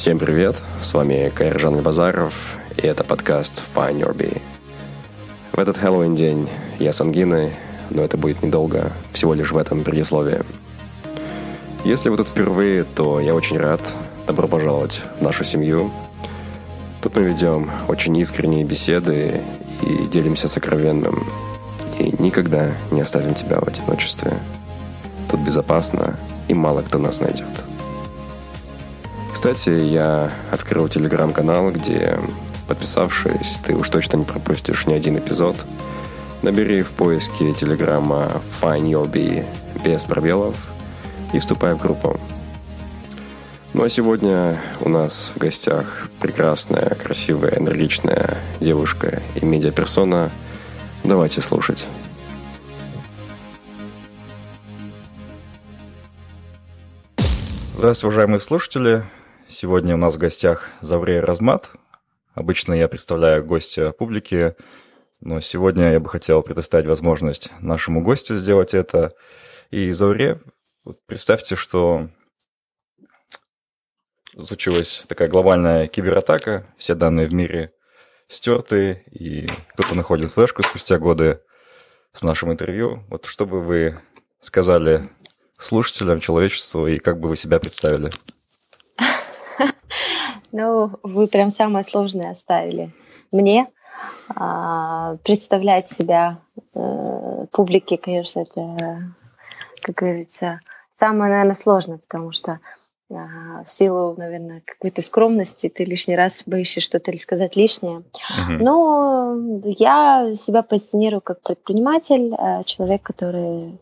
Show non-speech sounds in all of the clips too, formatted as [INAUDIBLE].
Всем привет, с вами Кайржан Базаров, и это подкаст Find Your Bee. В этот Хэллоуин день я с ангиной, но это будет недолго, всего лишь в этом предисловии. Если вы тут впервые, то я очень рад. Добро пожаловать в нашу семью. Тут мы ведем очень искренние беседы и делимся сокровенным. И никогда не оставим тебя в одиночестве. Тут безопасно, и мало кто нас найдет. Кстати, я открыл телеграм-канал, где, подписавшись, ты уж точно не пропустишь ни один эпизод. Набери в поиске телеграма Find Your без пробелов и вступай в группу. Ну а сегодня у нас в гостях прекрасная, красивая, энергичная девушка и медиаперсона. Давайте слушать. Здравствуйте, уважаемые слушатели. Сегодня у нас в гостях Заврей Размат. Обычно я представляю гостя публики, но сегодня я бы хотел предоставить возможность нашему гостю сделать это. И Завре, представьте, что случилась такая глобальная кибератака, все данные в мире стерты, и кто-то находит флешку спустя годы с нашим интервью. Вот что бы вы сказали слушателям, человечеству, и как бы вы себя представили? Ну, вы прям самое сложное оставили мне. А, представлять себя э, публике, конечно, это, как говорится, самое, наверное, сложное, потому что а, в силу, наверное, какой-то скромности ты лишний раз боишься что-то или сказать лишнее. Uh-huh. Но я себя позиционирую как предприниматель, э, человек, который,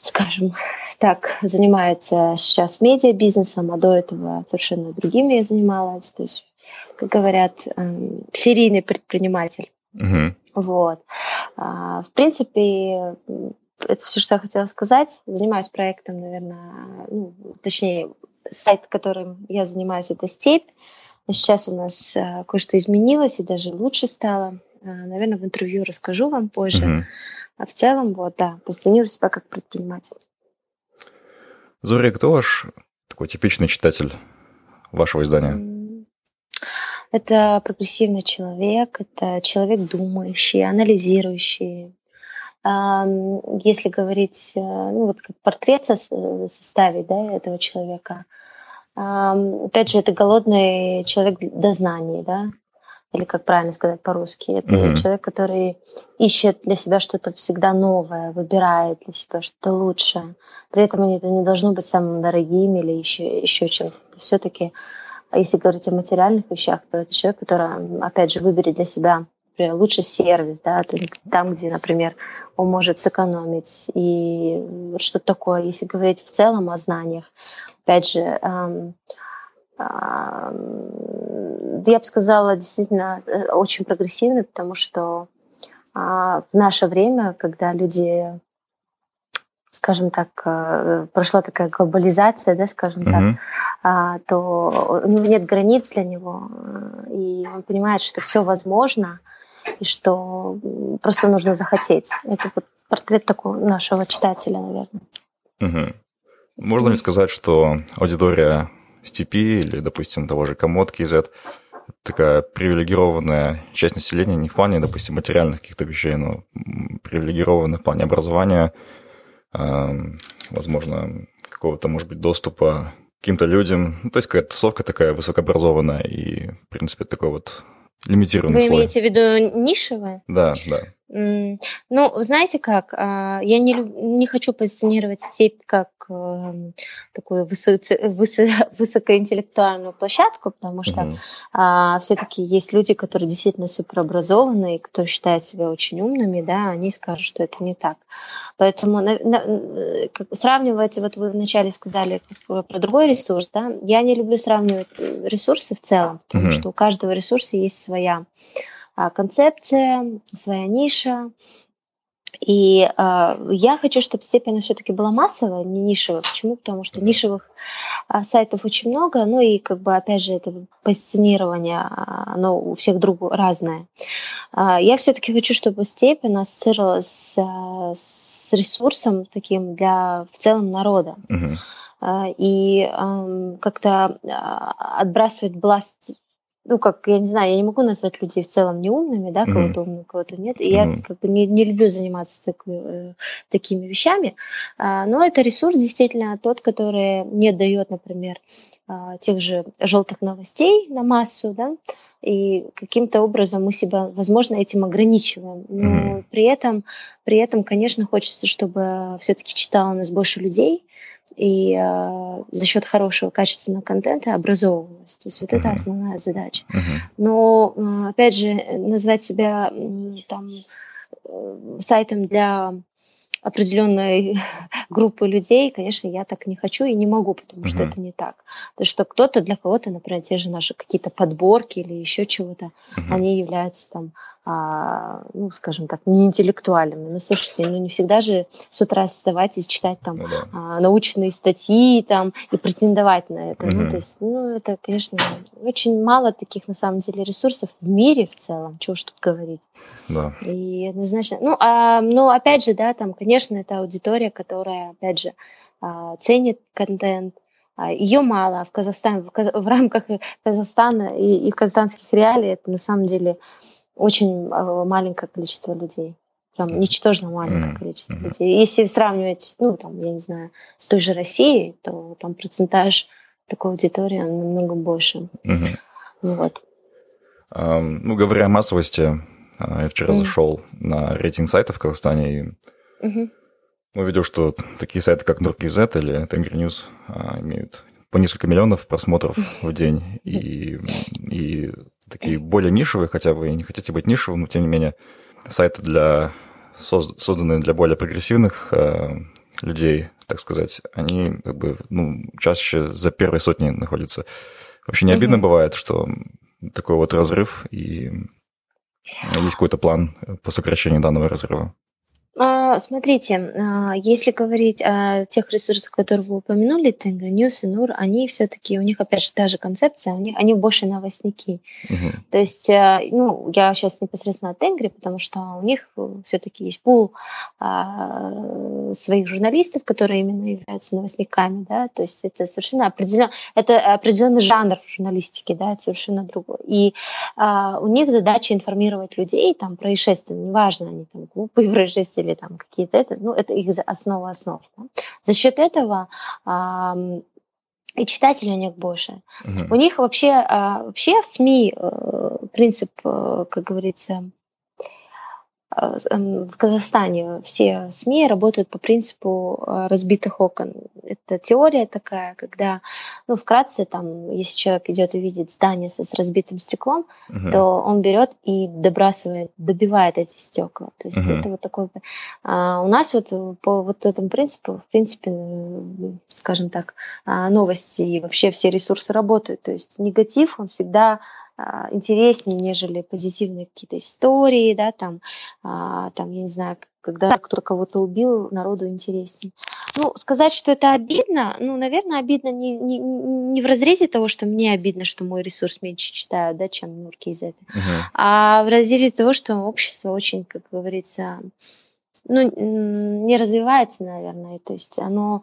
скажем, так занимается сейчас медиабизнесом, а до этого совершенно другими я занималась. То есть, как говорят, эм, серийный предприниматель. Угу. Вот. А, в принципе, это все, что я хотела сказать. Занимаюсь проектом, наверное, ну, точнее, сайт, которым я занимаюсь, это «Степь». Но сейчас у нас э, кое-что изменилось и даже лучше стало. Э, наверное, в интервью расскажу вам позже. Uh-huh. А в целом, вот, да, позиционирую себя как предприниматель. Зоря, кто ваш такой типичный читатель вашего издания? Это прогрессивный человек, это человек думающий, анализирующий. Если говорить, э, ну вот как портрет составить да, этого человека, опять же, это голодный человек до знаний, да, или как правильно сказать по-русски, это mm-hmm. человек, который ищет для себя что-то всегда новое, выбирает для себя что-то лучшее. При этом это не должно быть самым дорогим или еще, еще чем-то. Все-таки, если говорить о материальных вещах, то это человек, который, опять же, выберет для себя например, лучший сервис, да, там, где, например, он может сэкономить. И что такое, если говорить в целом о знаниях, опять же, эм, я бы сказала, действительно э, очень прогрессивный, потому что а, в наше время, когда люди, скажем так, э, прошла такая глобализация, да, скажем mm-hmm. так, то у него нет границ для него, э, и он понимает, что все возможно, и что просто нужно захотеть. Это вот портрет такого нашего читателя, наверное. Угу. Можно ли сказать, что аудитория степи или, допустим, того же Комод KZ, такая привилегированная часть населения не в плане, допустим, материальных каких-то вещей, но привилегированная в плане образования, возможно, какого-то, может быть, доступа каким-то людям. Ну, то есть какая-то тусовка такая высокообразованная и, в принципе, такой вот лимитированный Вы слой. имеете в виду нишевое? Да, да. Ну, знаете как, а, я не, люб- не хочу позиционировать степь как эм, такую высоци- высо- [LAUGHS] высокоинтеллектуальную площадку, потому что Мгм. все-таки есть люди, которые действительно суперобразованные, и которые считают себя очень умными, да, они скажут, что это не так. Поэтому на- на- э, как сравнивать, вот вы вначале сказали про про другой ресурс, да, я не люблю сравнивать ресурсы в целом, потому Мгм. что у каждого ресурса есть своя а, концепция, своя ниша. И а, я хочу, чтобы степень все-таки была массовая, не нишевая. Почему? Потому что нишевых а, сайтов очень много, ну и как бы опять же это позиционирование, а, оно у всех друг разное. А, Я все-таки хочу, чтобы степень ассоциировалась а, с ресурсом таким для в целом народа. Мгм. А, и ам, как-то а, отбрасывать бласт ну, как, я не знаю, я не могу назвать людей в целом неумными, да, кого-то умным, кого-то нет. И я Мгм. как бы не, не люблю заниматься так- э, такими вещами. А, но это ресурс действительно тот, который не дает, например, а, тех же желтых новостей на массу, да, и каким-то образом мы себя, возможно, этим ограничиваем. Но Мгм. при этом, при этом, конечно, хочется, чтобы все-таки читало нас больше людей, и э, за счет хорошего качественного контента образовывалась. То есть вот это Мгм. основная задача. Мгм. Но, э, опять же, назвать себя там э, сайтом для определенной [LAUGHS] группы людей, конечно, я так не хочу и не могу, потому что это не так. Потому что кто-то для кого-то, например, те же наши какие-то подборки или еще чего-то, они являются там, а, ну, скажем так, неинтеллектуальными. Но слушайте, ну не всегда же с утра вставать и читать там Ну да. а, научные статьи там и претендовать на это. Ну, то есть, ну, это, конечно, очень мало таких на самом деле ресурсов в мире в целом, чего уж тут говорить. Да. И однозначно, ну, а, ну, опять же, да, там, конечно, это аудитория, которая, опять же, а, ценит контент, ее мало, а в Казахстане, в, Каз- в рамках Казахстана и, и казахстанских реалий это на самом деле очень а, маленькое количество людей. Прям ничтожно маленькое Мгм. количество людей. Если сравнивать, ну, там, я не знаю, с той же Россией, то там процентаж такой аудитории намного больше. Ну, вот. Ну, говоря о массовости, а, я вчера Мгм. зашел на рейтинг сайтов в Казахстане и Мгм. увидел, что такие сайты, как Нуркизет или Тенгри News, а, имеют по несколько миллионов просмотров [LAUGHS] в день. И, и такие более нишевые, хотя вы и не хотите быть нишевым, но тем не менее, сайты для, соз- созданные для более прогрессивных а, людей, так сказать, они как бы ну, чаще за первой сотней находятся. Вообще не обидно Мгм. бывает, что такой вот разрыв, и есть какой-то план по сокращению данного разрыва. А, Смотрите, а, если говорить о тех ресурсах, которые вы упомянули, Тенгри News и Нур, они все-таки, у них опять же та же концепция, у них, они больше новостники. Мгм. То есть, э, ну, я сейчас непосредственно о Тенгри, потому что у них все-таки есть пул а, своих журналистов, которые именно являются новостниками, да, то есть это совершенно определенно, это определенный жанр в журналистике, да, это совершенно другой. И а, у них задача информировать людей там происшествия, неважно, они там глупые [LAUGHS] происшествия или там какие-то это, ну, это их основа основ. да. За счет этого ам, и читателей у них больше. Мгм. У них вообще, а, вообще в СМИ э, принцип, э, как говорится, э, в Казахстане все СМИ работают по принципу э, разбитых окон. Это теория такая, когда, ну, вкратце, там, если человек идет и видит здание с разбитым стеклом, Мгм. то он берет и добрасывает, добивает эти стекла. То есть Мгм. это вот такой... А, у нас вот по вот этому принципу, в принципе, э, скажем так, а, новости и вообще все ресурсы работают. То есть негатив, он всегда интереснее, нежели позитивные какие-то истории, да, там, а, там, я не знаю, когда кто-то кого-то убил, народу интереснее. Ну, сказать, что это обидно, ну, наверное, обидно не, не, не в разрезе того, что мне обидно, что мой ресурс меньше читают, да, чем Нурки из этого, Мгм. а в разрезе того, что общество очень, как говорится, ну, не развивается, наверное, то есть оно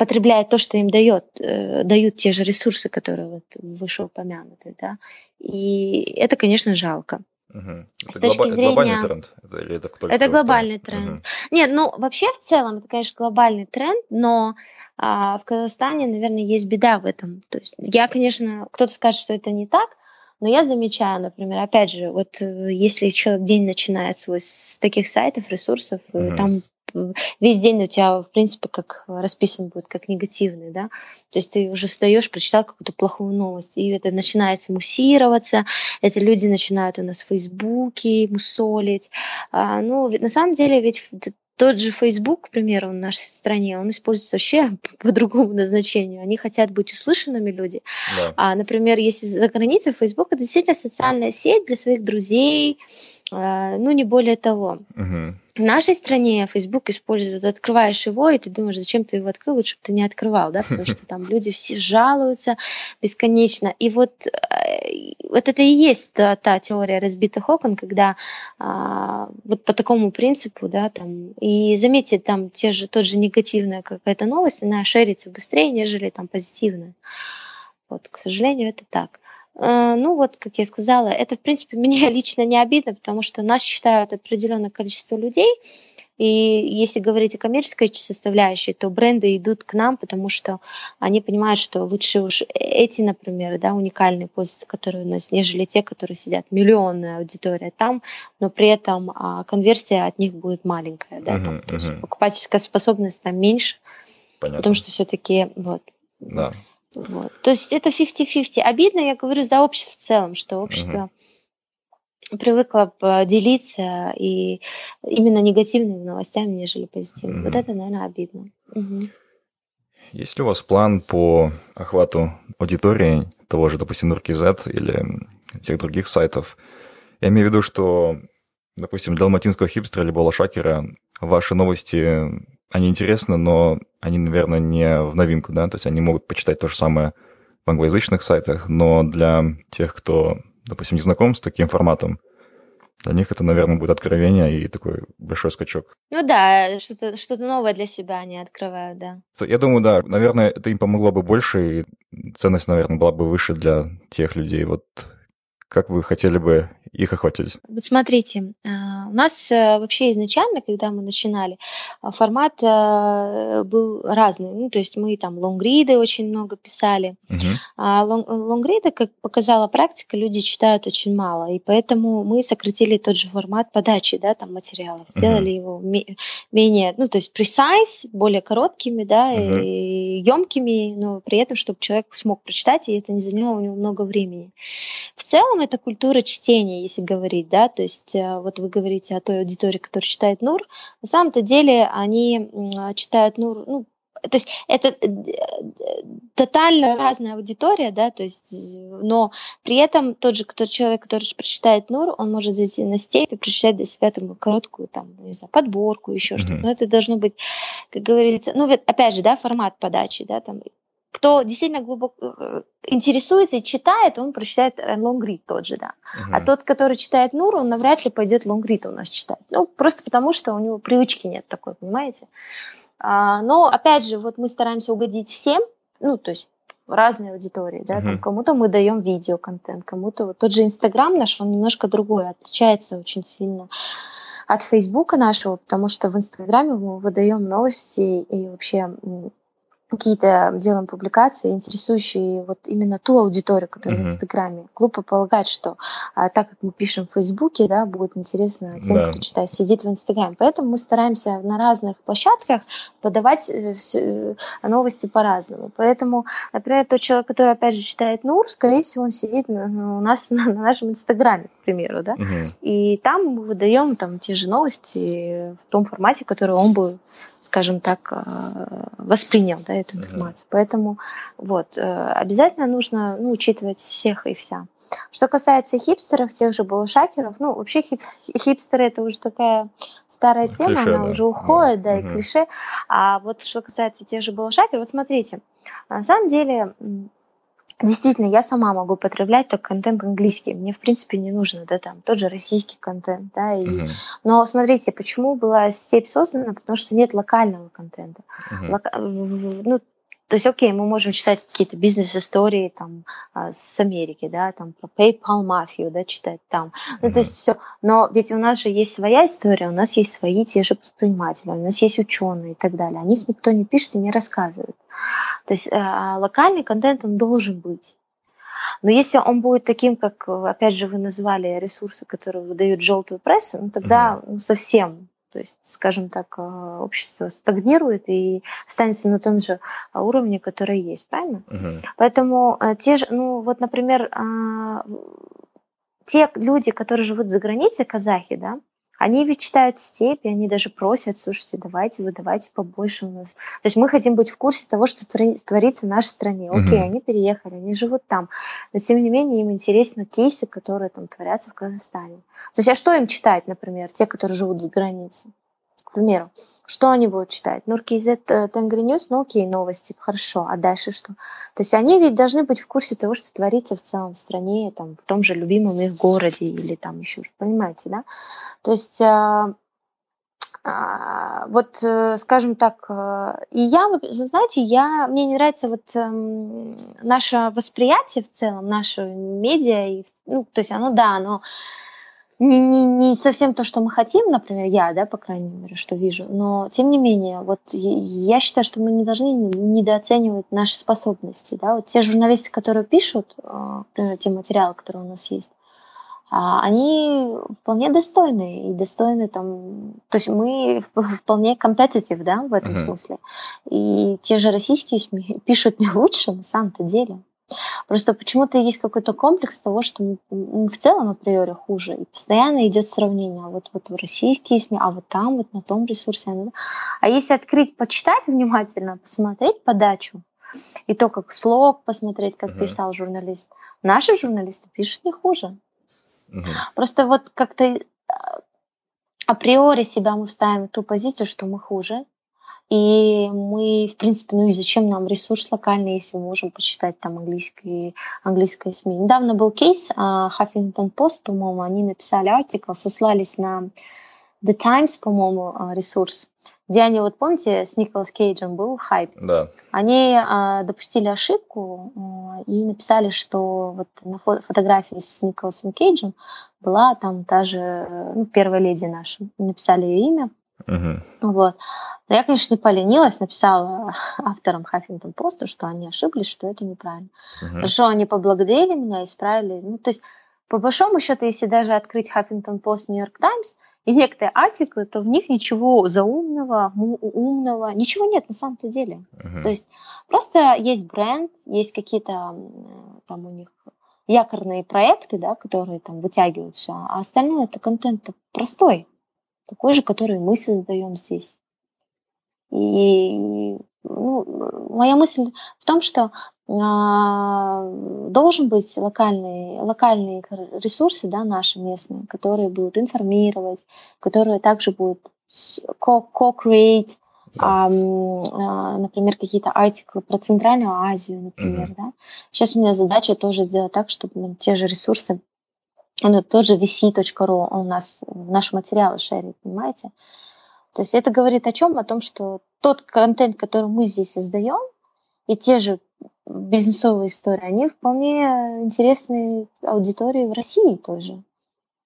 потребляет то, что им дает, э, дают те же ресурсы, которые вот вышеупомянуты, да, и это, конечно, жалко. Мгм. С Это точки глоба- это глобальный зрения- тренд? Это, или это Это глобальный тренд. Мгм. Нет, ну вообще в целом это, конечно, глобальный тренд, но А в Казахстане, наверное, есть беда в этом. То есть я, конечно, кто-то скажет, что это не так, но я замечаю, например, опять же, вот э, если человек день начинает свой с таких сайтов, ресурсов, mm-hmm. там весь день у тебя, в принципе, как расписан будет, как негативный, да, то есть ты уже встаешь, прочитал какую-то плохую новость, и это начинается муссироваться, эти люди начинают у нас в Фейсбуке мусолить, а, ну, на самом деле ведь тот же Facebook, к примеру, в нашей стране, он используется вообще [LAUGHS] по другому назначению. Они хотят быть услышанными люди. Да. А, например, если за границей Facebook это действительно социальная сеть для своих друзей, а, ну не более того. Угу. В нашей стране Facebook используют, открываешь его, и ты думаешь, зачем ты его открыл, лучше бы ты не открывал, да, потому [LAUGHS] что там люди все жалуются бесконечно. И вот, э, вот это и есть та, та теория разбитых окон, когда а, вот по такому принципу, да, там, и заметьте, там те же, тот же негативная какая-то новость, она шерится быстрее, нежели там позитивная. Вот, к сожалению, это так. Э, ну вот, как я сказала, это, в принципе, [LAUGHS] мне лично не обидно, потому что нас считают определенное количество людей, и если говорить о коммерческой составляющей, то бренды идут к нам, потому что они понимают, что лучше уж эти, например, да, уникальные позиции, которые у нас, нежели те, которые сидят миллионная аудитория там, но при этом а, конверсия от них будет маленькая, да, uh-huh, там, то есть покупательская способность там меньше, Понятно. потому что все-таки вот. Да. Вот. То есть это 50-50. Обидно, я говорю, за общество в целом, что общество угу. привыкло делиться и именно негативными новостями, нежели позитивными. Угу. Вот это, наверное, обидно. Угу. Есть ли у вас план по охвату аудитории того же, допустим, Нуркизет или тех других сайтов? Я имею в виду, что, допустим, для алматинского хипстера либо лошакера ваши новости они интересны, но они, наверное, не в новинку, да, то есть они могут почитать то же самое в англоязычных сайтах, но для тех, кто, допустим, не знаком с таким форматом, для них это, наверное, будет откровение и такой большой скачок. Ну да, что-то что новое для себя они открывают, да. Я думаю, да, наверное, это им помогло бы больше, и ценность, наверное, была бы выше для тех людей. Вот как вы хотели бы их охватить? Вот смотрите, а, у нас э, вообще изначально, когда мы начинали, а, формат э, был разный. Ну, то есть мы там лонгриды очень много писали. Uh-huh. А лонгриды, как показала практика, люди читают очень мало. И поэтому мы сократили тот же формат подачи да, там, материалов. Uh-huh. Сделали его менее, ну, то есть precise, более короткими, да, uh-huh. и емкими, но при этом, чтобы человек смог прочитать, и это не заняло у него много времени. В целом, это культура чтения, если говорить, да, то есть э, вот вы говорите о той аудитории, которая читает Нур, на самом-то деле они читают Нур, ну, то есть это э, тотально разная аудитория, да, то есть, но при этом тот же кто человек, который прочитает Нур, он может зайти на степь и прочитать для себя там короткую там, не знаю, подборку, еще mm-hmm. что-то. Но это должно быть, как говорится, ну, опять же, да, формат подачи, да, там кто действительно глубоко э, интересуется и читает, он прочитает лонгрид тот же, да. Uh-huh. А тот, который читает Нур, он навряд ли пойдет лонгрид у нас читать. Ну, просто потому, что у него привычки нет такой, понимаете? А, но, опять же, вот мы стараемся угодить всем, ну, то есть разные аудитории, да, uh-huh. там кому-то мы даем видеоконтент, кому-то вот тот же Инстаграм наш, он немножко другой, отличается очень сильно от Фейсбука нашего, потому что в Инстаграме мы выдаем новости и вообще какие-то делаем публикации, интересующие вот именно ту аудиторию, которая uh-huh. в Инстаграме. Глупо полагать, что а, так как мы пишем в Фейсбуке, да, будет интересно тем, да. кто читает, сидит в Инстаграме. Поэтому мы стараемся на разных площадках подавать э, э, новости по-разному. Поэтому, например, тот человек, который опять же читает НУР, скорее всего, он сидит у нас [LAUGHS] на, на нашем Инстаграме, к примеру, да, uh-huh. и там мы выдаем там те же новости в том формате, который он бы скажем так, э, воспринял да, эту информацию. Mm-hmm. Поэтому вот, э, обязательно нужно ну, учитывать всех и вся. Что касается хипстеров, тех же балушакеров, ну, вообще хип, хипстеры это уже такая старая тема, клише, она да. уже уходит, да, да угу. и клише. А вот что касается тех же балушакеров, вот смотрите, на самом деле Действительно, я сама могу потреблять только контент английский. Мне, в принципе, не нужно, да, там, тот же российский контент, да, и... Uh-huh. Но смотрите, почему была степь создана? Потому что нет локального контента. Uh-huh. Лока... Ну, то есть, окей, мы можем читать какие-то бизнес-истории там а, с Америки, да, там про PayPal мафию, да, читать там. Ну, то есть все. Но ведь у нас же есть своя история, у нас есть свои те же предприниматели, у нас есть ученые и так далее. О них никто не пишет и не рассказывает. То есть а, локальный контент, он должен быть. Но если он будет таким, как, опять же, вы назвали ресурсы, которые выдают желтую прессу, ну тогда ну, совсем то есть, скажем так, э, общество стагнирует и останется на том же уровне, который есть, правильно? Uh-huh. Поэтому э, те же, ну вот, например, те люди, которые живут за границей, казахи, да, они ведь читают степи, они даже просят, слушайте, давайте вы давайте побольше у нас. То есть мы хотим быть в курсе того, что творится в нашей стране. Окей, угу. они переехали, они живут там. Но тем не менее им интересны кейсы, которые там творятся в Казахстане. То есть а что им читать, например, те, которые живут за границей? К примеру, что они будут читать? Nur.kz э, Tengrinews, ну окей, новости, хорошо, а дальше что? То есть они ведь должны быть в курсе того, что творится в целом в стране, там, в том же любимом их городе или там еще, понимаете, да? То есть а, а, вот, э, скажем так, и я, знаете, я, мне не нравится вот эм, наше восприятие в целом, наше медиа, и, ну, то есть оно, да, оно не, не, не совсем то, что мы хотим, например, я, да, по крайней мере, что вижу, но тем не менее, вот я считаю, что мы не должны недооценивать наши способности, да, вот те журналисты, которые пишут, а, например, те материалы, которые у нас есть, а, они вполне достойны и достойны там, то есть мы вполне компетитив, да, в этом uh-huh. смысле. И те же российские СМИ пишут не лучше на самом-то деле. Просто почему-то есть какой-то комплекс того, что мы, мы в целом априори хуже. И постоянно идет сравнение. А вот, вот в российские СМИ, а вот там, вот на том ресурсе. А если открыть, почитать внимательно, посмотреть подачу, и то, как слог посмотреть, как uh-huh. писал журналист, наши журналисты пишут не хуже. Uh-huh. Просто вот как-то а, априори себя мы вставим в ту позицию, что мы хуже, и мы, в принципе, ну и зачем нам ресурс локальный, если мы можем почитать там английские, английские СМИ. Недавно был кейс, uh, Huffington Post, по-моему, они написали артикл, сослались на The Times, по-моему, а, ресурс, где они, вот помните, с Николас Кейджем был хайп. Да. Они а, допустили ошибку а, и написали, что вот на фо- фотографии с Николасом Кейджем была там та же ну, первая леди наша. Написали ее имя. Uh-huh. Вот. Но я, конечно, не поленилась, написала авторам Хаффингтон Поста, что они ошиблись, что это неправильно. Uh-huh. Хорошо, они поблагодарили меня, исправили. Ну, то есть, по большому счету, если даже открыть Хаффингтон Пост, Нью-Йорк Таймс и некоторые артиклы, то в них ничего заумного, умного, ничего нет на самом-то деле. Uh-huh. То есть просто есть бренд, есть какие-то там у них якорные проекты, да, которые там вытягивают все, а остальное это контент простой, такой же, который мы создаем здесь. И ну, моя мысль в том, что а, должен быть локальные, локальные ресурсы да, наши местные, которые будут информировать, которые также будут co-create, да. а, например, какие-то артиклы про Центральную Азию, например. Mm-hmm. Да? Сейчас у меня задача тоже сделать так, чтобы те же ресурсы, ну, тот же vc.ru, он у нас наши материалы шерит, понимаете? То есть это говорит о чем? О том, что тот контент, который мы здесь создаем, и те же бизнесовые истории, они вполне интересны аудитории в России тоже.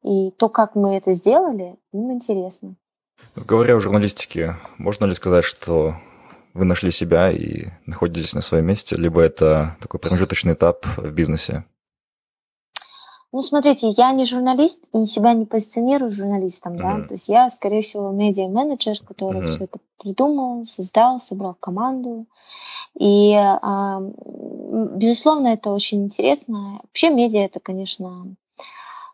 И то, как мы это сделали, им интересно. Говоря о журналистике, можно ли сказать, что вы нашли себя и находитесь на своем месте, либо это такой промежуточный этап в бизнесе? Ну, смотрите, я не журналист и себя не позиционирую журналистом, да, mm-hmm. то есть я, скорее всего, медиа-менеджер, который mm-hmm. все это придумал, создал, собрал команду. И, а, безусловно, это очень интересно. Вообще медиа это, конечно,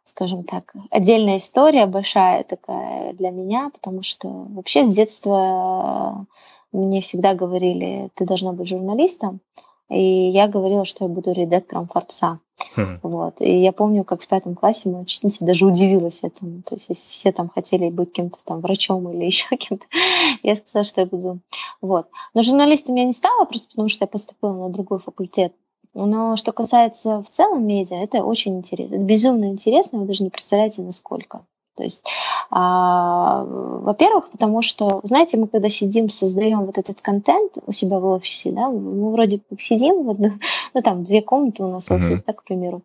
скажем так, отдельная история, большая такая для меня, потому что вообще с детства мне всегда говорили, ты должна быть журналистом. И я говорила, что я буду редактором Форбса. Хм. Вот. И я помню, как в пятом классе моя учительница даже удивилась этому. То есть, все там хотели быть кем-то там врачом или [LAUGHS] еще кем-то, я сказала, что я буду. Вот. Но журналистом я не стала, просто потому что я поступила на другой факультет. Но что касается в целом медиа, это очень интересно. Это безумно интересно, вы даже не представляете, насколько. То есть, а, во-первых, потому что, знаете, мы когда сидим, создаем вот этот контент у себя в офисе, да, мы вроде как сидим, в одну, [LAUGHS] ну там две комнаты у нас офис, uh-huh. да, к примеру,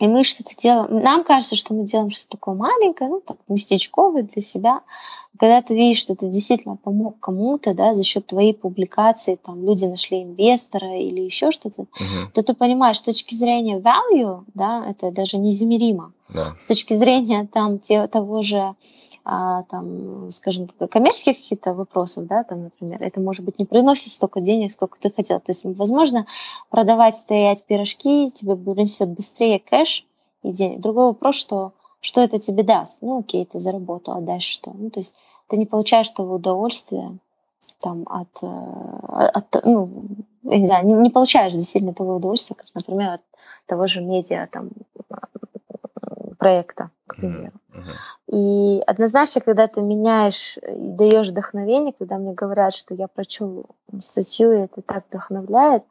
и мы что-то делаем. Нам кажется, что мы делаем что-то такое маленькое, ну, так, местечковое для себя. Когда ты видишь, что ты действительно помог кому-то, да, за счет твоей публикации, там, люди нашли инвестора или еще что-то, uh-huh. то ты понимаешь, с точки зрения value, да, это даже неизмеримо. Да. С точки зрения там, те, того же а, там, скажем, коммерческих каких-то вопросов, да, там, например, это может быть не приносит столько денег, сколько ты хотел. То есть, возможно, продавать, стоять пирожки тебе принесет быстрее кэш и денег. Другой вопрос, что что это тебе даст. Ну, окей, ты заработал, а дальше что? Ну, то есть ты не получаешь того удовольствия там от, э, от ну, я не знаю, не, не получаешь действительно того удовольствия, как, например, от того же медиа там проекта, к примеру. Uh-huh. И однозначно, когда ты меняешь и даешь вдохновение, когда мне говорят, что я прочел статью, и это так вдохновляет,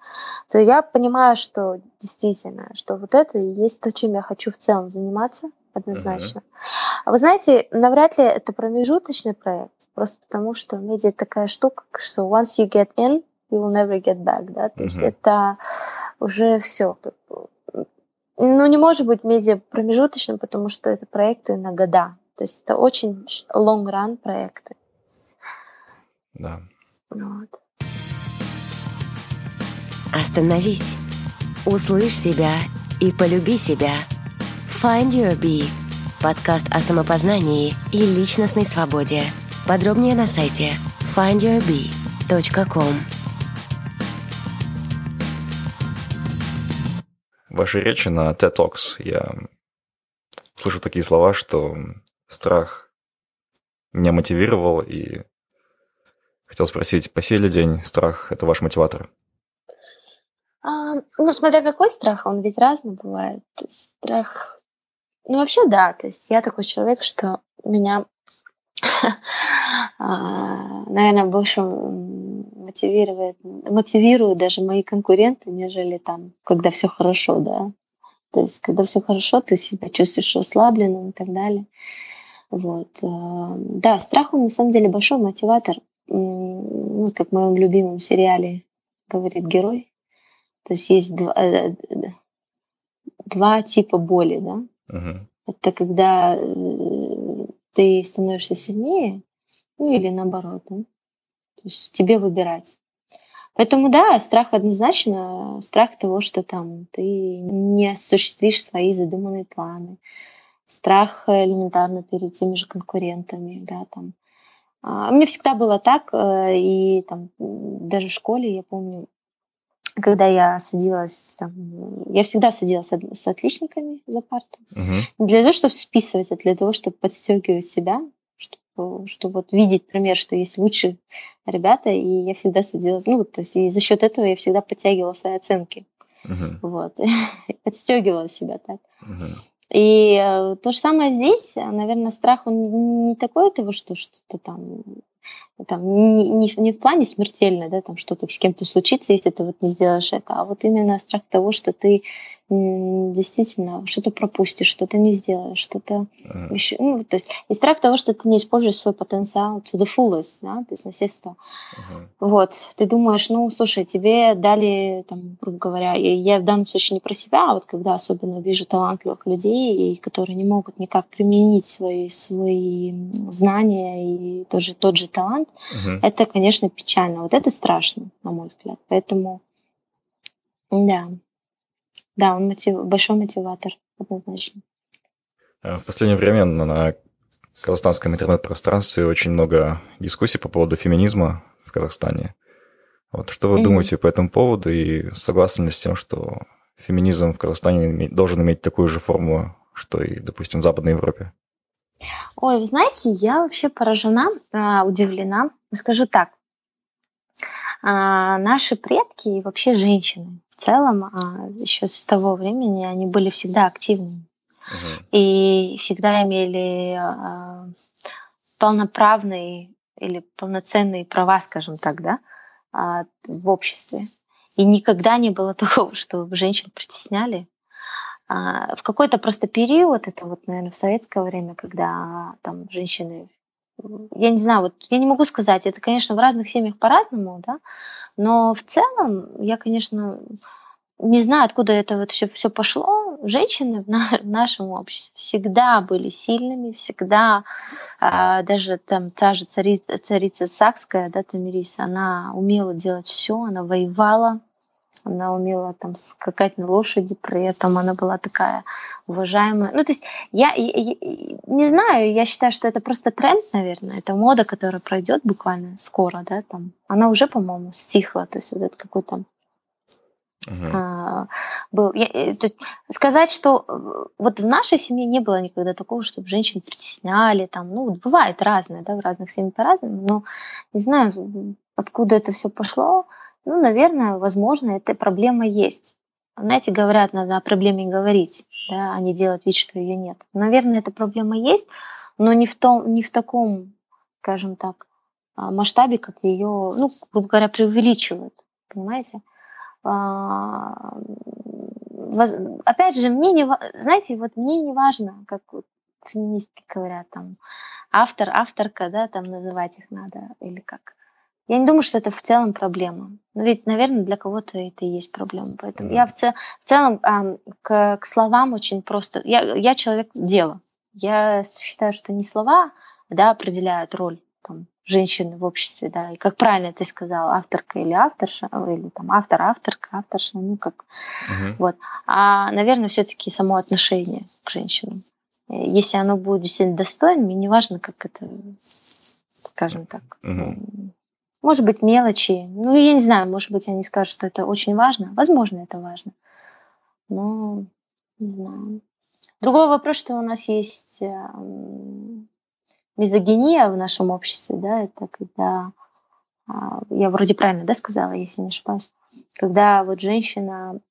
то я понимаю, что действительно, что вот это и есть то, чем я хочу в целом заниматься, однозначно. Uh-huh. А вы знаете, навряд ли это промежуточный проект, просто потому что медиа такая штука, что once you get in, you will never get back, да, то uh-huh. есть это уже все, ну, не может быть медиа промежуточным, потому что это проекты на года. То есть это очень long-run проекты. Да. Вот. Остановись. Услышь себя и полюби себя. Find Your Bee. Подкаст о самопознании и личностной свободе. Подробнее на сайте findyourbee.com. вашей речи на TED Talks я слышу такие слова, что страх меня мотивировал, и хотел спросить, по сей ли день страх – это ваш мотиватор? А, ну, смотря какой страх, он ведь разный бывает. Страх, ну, вообще, да, то есть я такой человек, что меня, [LAUGHS] а, наверное, больше мотивирует, мотивируют даже мои конкуренты, нежели там, когда все хорошо, да. То есть, когда все хорошо, ты себя чувствуешь расслабленным и так далее. Вот. Э, да, страх, он на самом деле большой мотиватор. Ну, как в моем любимом сериале говорит герой. То есть есть два, э, два типа боли, да. Uh-huh. Это когда э, ты становишься сильнее, ну или наоборот, да? То есть тебе выбирать. Поэтому да, страх однозначно, страх того, что там ты не осуществишь свои задуманные планы, страх элементарно перед теми же конкурентами, да, там. А, мне всегда было так, э, и там даже в школе, я помню, когда я садилась, там, я всегда садилась с отличниками за парту. Uh-huh. Не для того, чтобы списывать, а для того, чтобы подстегивать себя, что вот видеть пример, что есть лучшие ребята, и я всегда садилась, ну, то есть и за счет этого я всегда подтягивала свои оценки. Uh-huh. Вот. [LAUGHS] Подстегивала себя так. Uh-huh. И э, то же самое здесь, наверное, страх, он не такой того, что что-то там там, не, не, не в плане смертельно, да, там что-то с кем-то случится, если ты вот не сделаешь это, а вот именно страх того, что ты действительно что-то пропустишь, что-то не сделаешь, что-то uh-huh. еще, ну, то есть и страх того, что ты не используешь свой потенциал to the fullest, да, то есть на все сто. Uh-huh. Вот, ты думаешь, ну, слушай, тебе дали, там, грубо говоря, я в данном случае не про себя, а вот когда особенно вижу талантливых людей, которые не могут никак применить свои, свои знания и тоже тот же талант, uh-huh. это, конечно, печально. Вот это страшно, на мой взгляд. Поэтому, да. Да, он мотив... большой мотиватор, однозначно. Э, в последнее время на казахстанском интернет-пространстве очень много дискуссий по поводу феминизма в Казахстане. Вот что вы mm-hmm. думаете по этому поводу и согласны ли с тем, что феминизм в Казахстане должен иметь такую же форму, что и, допустим, в Западной Европе? Ой, вы знаете, я вообще поражена, а, удивлена. Скажу так, а, наши предки и вообще женщины целом а, еще с того времени они были всегда активными uh-huh. и всегда имели а, полноправные или полноценные права, скажем так, да, в обществе. И никогда не было [LAUGHS] такого, что женщин притесняли. а, в какой-то просто период, это вот, наверное, в советское время, когда там женщины, я не знаю, вот я не могу сказать, это, конечно, в разных семьях по-разному, да, но в целом я, конечно, не знаю, откуда это вот все, все пошло. Женщины в, на, в нашем обществе всегда были сильными, всегда, а, даже там та же царица, царица Сакская, да, Тамирис, она умела делать все, она воевала, она умела там скакать на лошади, при этом она была такая уважаемая. Ну, то есть я, я, я не знаю, я считаю, что это просто тренд, наверное, это мода, которая пройдет буквально скоро, да, там. Она уже, по-моему, стихла, то есть вот это какой-то Uh-huh. А, был. Я, э, то, сказать, что э, вот в нашей семье не было никогда такого, чтобы женщин притесняли, там, ну, бывает разное, да, в разных семьях по-разному, но не знаю, откуда это все пошло. Ну, наверное, возможно, эта проблема есть. Знаете, говорят, надо о проблеме говорить, да, а не делать вид, что ее нет. Наверное, эта проблема есть, но не в, том, не в таком, скажем так, а, масштабе, как ее, ну, грубо говоря, преувеличивают. Понимаете? А, опять же, мне не, знаете, вот мне не важно, как вот феминистки говорят, там, автор, авторка, да, там называть их надо, или как. Я не думаю, что это в целом проблема. Но ведь, наверное, для кого-то это и есть проблема. Поэтому mm. я в, цел, в целом а, к, к словам очень просто... Я, я человек дела. Я считаю, что не слова да, определяют роль там, женщины в обществе, да, и как правильно ты сказал, авторка или авторша, или там автор, авторка, авторша, ну как, uh вот. А, наверное, все-таки само отношение к женщинам. Если оно будет действительно достойным, мне не важно, как это, скажем так, uh может быть, мелочи. Ну, я не знаю, может быть, они скажут, что это очень важно. Возможно, это важно. Но не знаю. Другой вопрос, что у нас есть эм, мизогиния в нашем обществе, да, это когда, а, я вроде правильно, да, сказала, если не ошибаюсь, когда вот женщина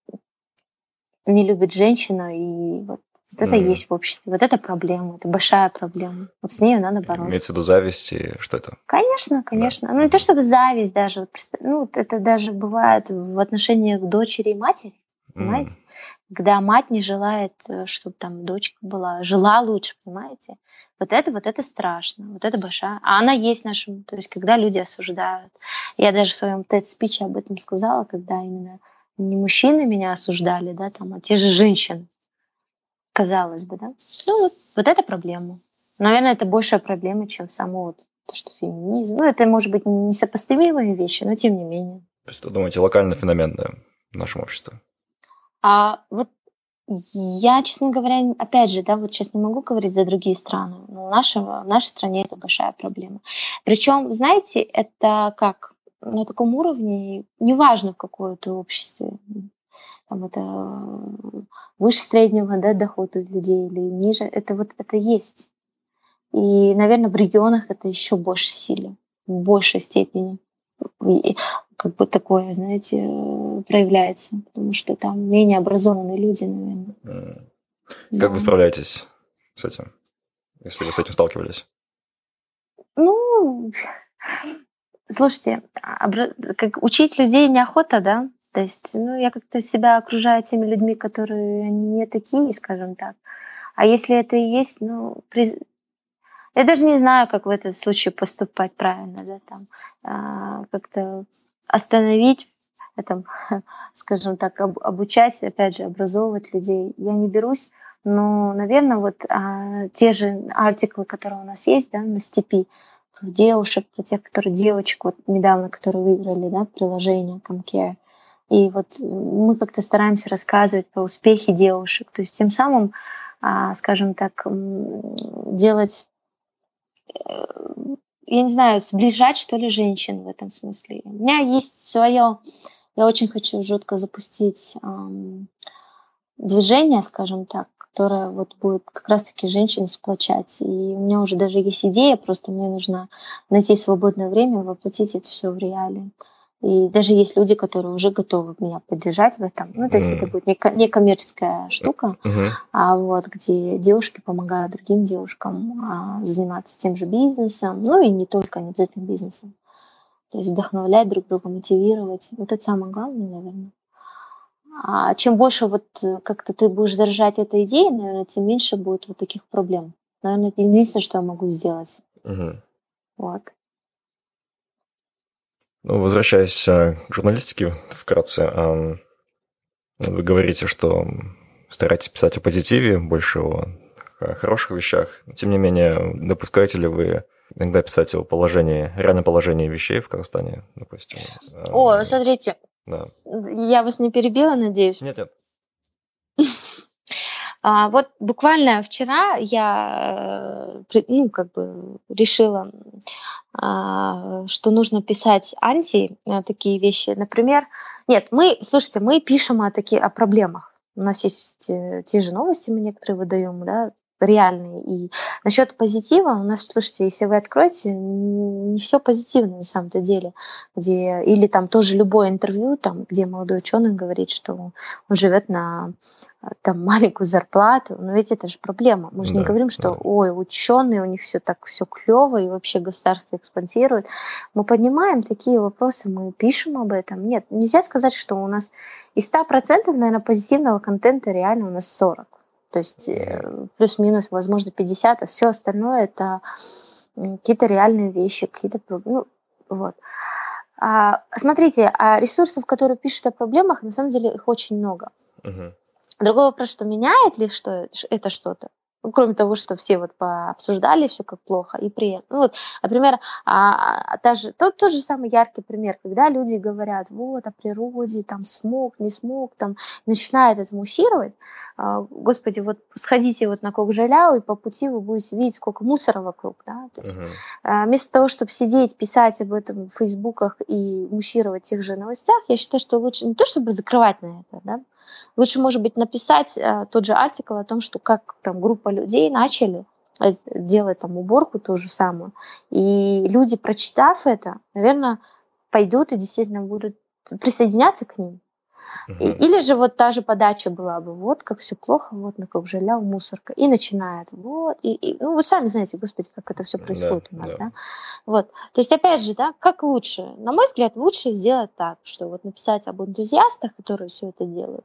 не любит женщину, и вот вот это mm. есть в обществе. Вот это проблема, это большая проблема. Вот с ней надо бороться. Имеется в виду зависть и что это? Конечно, конечно. Да. Ну, не то чтобы зависть даже. Вот, ну, это даже бывает в отношениях дочери и матери, понимаете? Mm. Когда мать не желает, э, чтобы там дочка была, жила лучше, понимаете? Вот это, вот это страшно, вот это большая. А она есть в нашем, то есть когда люди осуждают. Я даже в своем TED-спиче об этом сказала, когда именно не мужчины меня осуждали, да, там, а те же женщины казалось бы, да. Ну, вот, вот это проблема. Наверное, это большая проблема, чем само вот то, что феминизм. Ну, это, может быть, несопоставимые вещи, но тем не менее. То есть, вы думаете, локальный феномен да, в нашем обществе? А вот я, честно говоря, опять же, да, вот сейчас не могу говорить за другие страны, но в, нашем, в нашей стране это большая проблема. Причем, знаете, это как на таком уровне, неважно в какое то обществе, там это выше среднего да, дохода людей или ниже, это вот это есть. И, наверное, в регионах это еще больше силе, в большей степени. И как бы такое, знаете, проявляется, потому что там менее образованные люди, наверное. Как да. вы справляетесь с этим, если вы с этим сталкивались? Ну, слушайте, как учить людей неохота, да, то есть, ну, я как-то себя окружаю теми людьми, которые они не такие, скажем так. А если это и есть, ну, приз... я даже не знаю, как в этом случае поступать правильно, да, там, а, как-то остановить, этом, [LAUGHS] скажем так, об, обучать, опять же, образовывать людей. Я не берусь, но, наверное, вот а, те же артиклы, которые у нас есть, да, на степи, девушек, про тех, которые девочек, вот недавно, которые выиграли, да, приложение ComCare, и вот мы как-то стараемся рассказывать про успехи девушек, то есть тем самым, а, скажем так, делать, э, я не знаю, сближать что ли женщин в этом смысле. У меня есть свое, я очень хочу жутко запустить движение, скажем так, которое вот будет как раз-таки женщин сплочать. И у меня уже даже есть идея, просто мне нужно найти свободное время, воплотить это все в реалии. И даже есть люди, которые уже готовы меня поддержать в этом. Ну, то есть mm. это будет не коммерческая штука, mm-hmm. а вот где девушки помогают другим девушкам а, заниматься тем же бизнесом, ну и не только, не обязательно бизнесом. То есть вдохновлять друг друга, мотивировать. Вот это самое главное, наверное. А чем больше вот как-то ты будешь заражать этой идеей, наверное, тем меньше будет вот таких проблем. Наверное, это единственное, что я могу сделать. Угу. Вот. Ну, возвращаясь э, к журналистике вкратце, вы говорите, что стараетесь писать о позитиве, больше о хороших вещах. Тем не менее, допускаете ли вы иногда писать о положении, реальном положении вещей в Казахстане, допустим? О, смотрите, да. я вас не перебила, надеюсь? Нет, нет. А, вот буквально вчера я э, ну, как бы решила, а, что нужно писать анти э, такие вещи. Например, нет, мы, слушайте, мы пишем о, таких, о проблемах. У нас есть э, те же новости, мы некоторые выдаем, да, реальные. И насчет позитива, у нас, слушайте, если вы откроете, не все позитивно на самом-то деле. Где, или там тоже любое интервью, там, где молодой ученый говорит, что он живет на там [LAUGHS] маленькую зарплату, но ведь это же проблема. Мы же да, не говорим, что да. ой, ученые, у них все так все клево, и вообще государство экспансирует. Мы поднимаем такие вопросы, мы пишем об этом. Нет, нельзя сказать, что у нас из 100%, наверное, позитивного контента реально у нас 40. То есть э, плюс-минус, возможно, 50, а все остальное это какие-то реальные вещи, какие-то, ну, вот. А, смотрите, а ресурсов, которые пишут о проблемах, на самом деле их очень много. Uh-huh. Другой вопрос, что меняет ли что, это что-то? Ну, кроме того, что все вот пообсуждали все как плохо и приятно. Ну, вот, например, а, а, та же, тот, тот же самый яркий пример, когда люди говорят, вот, о природе, там, смог, не смог, там, начинают это муссировать, а, господи, вот сходите вот на Кокжаляу, и по пути вы будете видеть, сколько мусора вокруг, да, то есть uh-huh. а, вместо того, чтобы сидеть, писать об этом в фейсбуках и муссировать в тех же новостях, я считаю, что лучше не то, чтобы закрывать на это, да, Лучше, может быть, написать э, тот же артикл о том, что как там группа людей начали э, делать там уборку ту же самую. И люди, прочитав это, наверное, пойдут и действительно будут присоединяться к ним. И, или же вот та же подача была бы, вот как все плохо, вот на как жаля мусорка. И начинает, вот. И, и, ну, вы сами знаете, господи, как это все происходит да, у нас, да. да. Вот. То есть, опять же, да, как лучше? На мой взгляд, лучше сделать так, что вот написать об энтузиастах, которые все это делают,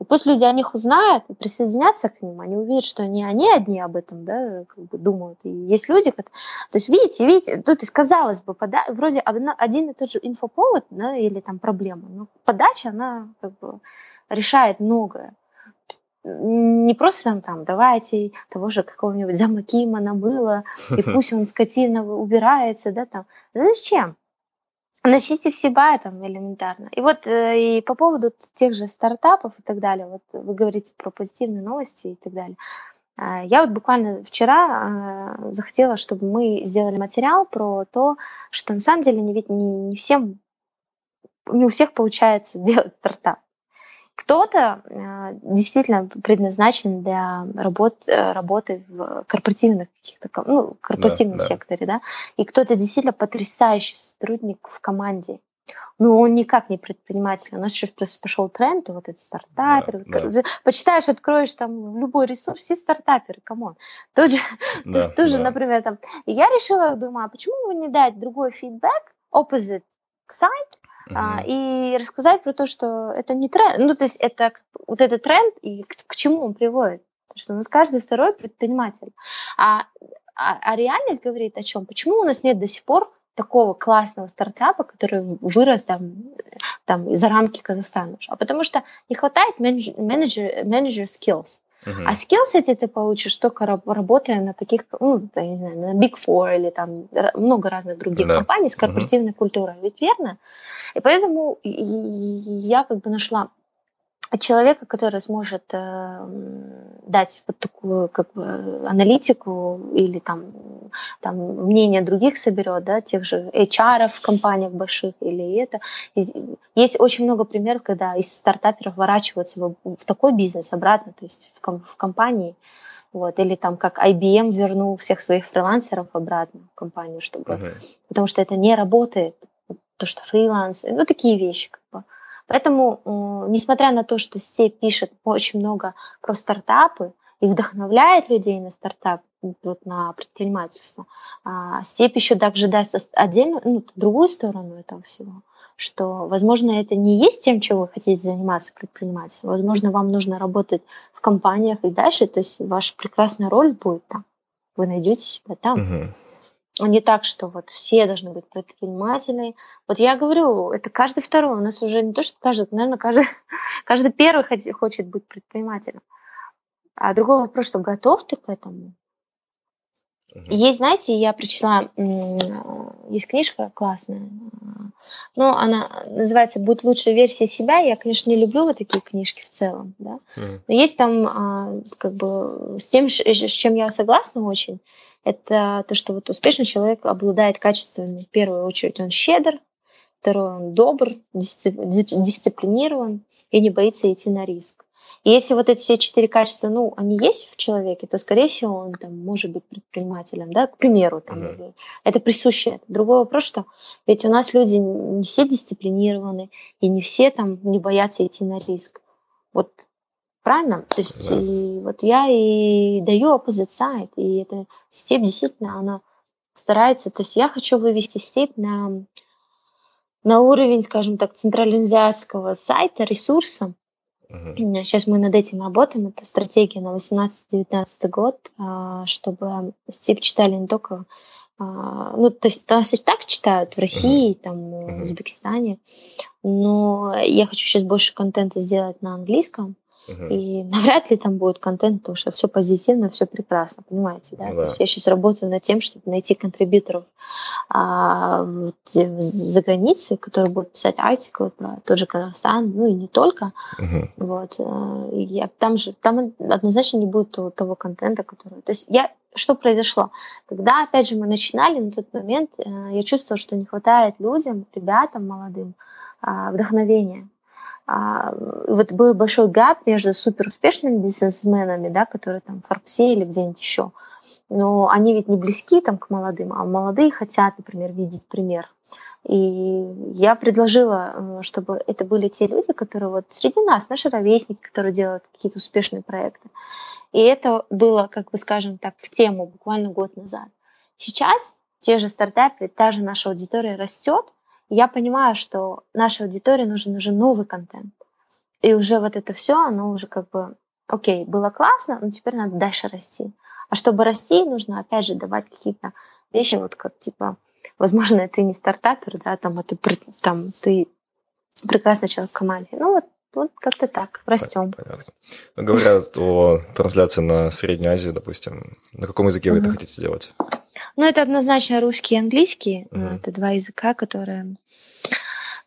и пусть люди о них узнают и присоединятся к ним, они увидят, что не они одни об этом да, как бы думают. И есть люди, которые... То есть, видите, видите, тут, то есть, казалось бы, пода... вроде один и тот же инфоповод да, или там проблема, но подача, она как бы решает многое. Не просто там, там давайте того же какого-нибудь замакима набыло, и [LAUGHS] пусть он скотина убирается, да, там. Зачем? Начните с себя там элементарно. И вот э, и по поводу тех же стартапов и так далее, вот вы говорите про позитивные новости и так далее. Э, я вот буквально вчера э, захотела, чтобы мы сделали материал про то, что на самом деле не, не, не всем, не у всех получается [LAUGHS] делать стартап. Кто-то э, действительно предназначен для работ, э, работы в корпоративных каких-то, ну, корпоративном да, секторе, да. да, и кто-то действительно потрясающий сотрудник в команде. Ну, он никак не предприниматель. У нас сейчас просто пошел тренд, вот этот стартапер. Да, да. Почитаешь, откроешь там любой ресурс, все стартаперы, come on. Тут же, [LAUGHS] да, тоже, да. например, там... И я решила, думаю, а почему бы не дать другой фидбэк, opposite side, Uh-huh. А, и рассказать про то, что это не тренд, ну то есть это вот этот тренд и к, к чему он приводит, Потому что у нас каждый второй предприниматель, а, а, а реальность говорит о чем? Почему у нас нет до сих пор такого классного стартапа, который вырос там, там за рамки Казахстана, а потому что не хватает менеджер, менеджер, менеджер skills. Uh-huh. А skills эти ты получишь только работая на таких, ну, я не знаю, на Big Four или там много разных других да. компаний с корпоративной uh-huh. культурой. Ведь верно? И поэтому я как бы нашла человека, который сможет э, дать вот такую как бы аналитику или там, там мнение других соберет, да, тех же HR в компаниях больших или это. И есть очень много примеров, когда из стартаперов ворачиваются в, в такой бизнес обратно, то есть в, ком, в компании. Вот, или там как IBM вернул всех своих фрилансеров обратно в компанию, чтобы, uh-huh. потому что это не работает то, что фриланс, ну, такие вещи. Как бы. Поэтому, несмотря на то, что Степ пишет очень много про стартапы и вдохновляет людей на стартап, вот на предпринимательство, а Степ еще также даст отдельно, ну, другую сторону этого всего. что, возможно, это не есть тем, чем вы хотите заниматься предпринимательством. Возможно, вам нужно работать в компаниях и дальше, то есть ваша прекрасная роль будет там. Вы найдете себя там. Uh-huh. Не так, что вот все должны быть предприниматели. Вот я говорю, это каждый второй. У нас уже не то, что каждый, наверное, каждый, [LAUGHS] каждый первый хочет быть предпринимателем. А другой вопрос, что готов ты к этому? Есть, знаете, я прочла, есть книжка классная, но она называется «Будь лучшей версией себя». Я, конечно, не люблю вот такие книжки в целом, да. Но есть там, а, как бы, с тем, с чем я согласна очень, это то, что вот успешный человек обладает качествами. В первую очередь он щедр, второй он добр, дисциплинирован и не боится идти на риск. И если вот эти все четыре качества, ну, они есть в человеке, то, скорее всего, он там может быть предпринимателем, да, к примеру, там, mm-hmm. это присуще. Другой вопрос, что ведь у нас люди не все дисциплинированы, и не все там не боятся идти на риск. Вот правильно? То есть да. и вот я и даю opposite side, и эта степь действительно, она старается, то есть я хочу вывести степь на, на уровень, скажем так, централизиатского сайта, ресурса, Uh-huh. Сейчас мы над этим работаем. Это стратегия на 18-19 год, а, чтобы стип читали не только... А, ну, то есть нас и так читают в России, uh-huh. там, в Узбекистане, но я хочу сейчас больше контента сделать на английском, и навряд ли там будет контент, потому что все позитивно, все прекрасно, понимаете, да? да. То есть я сейчас работаю над тем, чтобы найти контрибьюторов а, вот, за границей, которые будут писать артиклы про тот же Казахстан, ну и не только. Угу. Вот. Э, и я, там же, там однозначно не будет того, того контента, который... То есть я что произошло? Когда, опять же, мы начинали на тот момент, э, я чувствовала, что не хватает людям, ребятам молодым, а, вдохновения. А, вот был большой гап между супер успешными бизнесменами, да, которые там в Форбсе или где-нибудь еще. Но они ведь не близки там к молодым, а молодые хотят, например, видеть пример. И я предложила, чтобы это были те люди, которые вот среди нас, наши ровесники, которые делают какие-то успешные проекты. И это было, как бы скажем так, в тему буквально год назад. Сейчас те же стартапы, та же наша аудитория растет, я понимаю, что нашей аудитории нужен уже новый контент. И уже вот это все, оно уже как бы, окей, было классно, но теперь надо дальше расти. А чтобы расти, нужно опять же давать какие-то вещи, вот как типа, возможно, ты не стартапер, да, там, это, там ты прекрасный человек в команде. Ну вот, вот как-то так, растем. Понятно. Ну, говорят о трансляции на Среднюю Азию, допустим. На каком языке вы это хотите делать? Ну, это однозначно русский и английский. Uh-huh. Это два языка, которые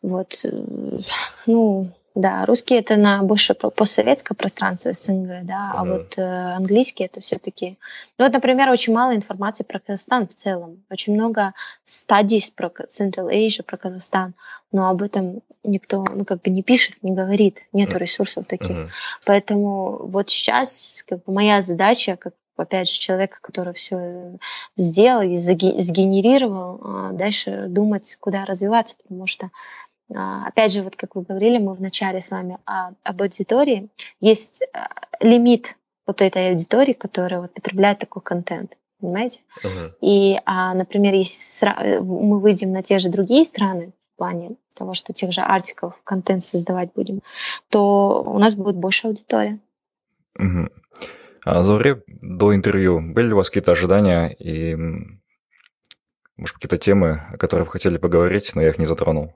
вот, э, ну, да, русский это на больше постсоветское пространство СНГ, да, uh-huh. а вот э, английский это все-таки. Ну, вот, например, очень мало информации про Казахстан в целом. Очень много стадий про Central Asia, про Казахстан, но об этом никто, ну, как бы не пишет, не говорит, нету ресурсов таких. Uh-huh. Поэтому вот сейчас, как бы моя задача, как опять же, человека, который все сделал и сгенерировал, а дальше думать, куда развиваться, потому что а, опять же, вот как вы говорили, мы вначале с вами об аудитории, есть а, лимит вот этой аудитории, которая вот потребляет такой контент, понимаете? Uh-huh. И, а, например, если мы выйдем на те же другие страны, в плане того, что тех же артиков контент создавать будем, то у нас будет больше аудитория. Uh-huh. А Зауре, до интервью. Были ли у вас какие-то ожидания и, может, какие-то темы, о которых вы хотели поговорить, но я их не затронул?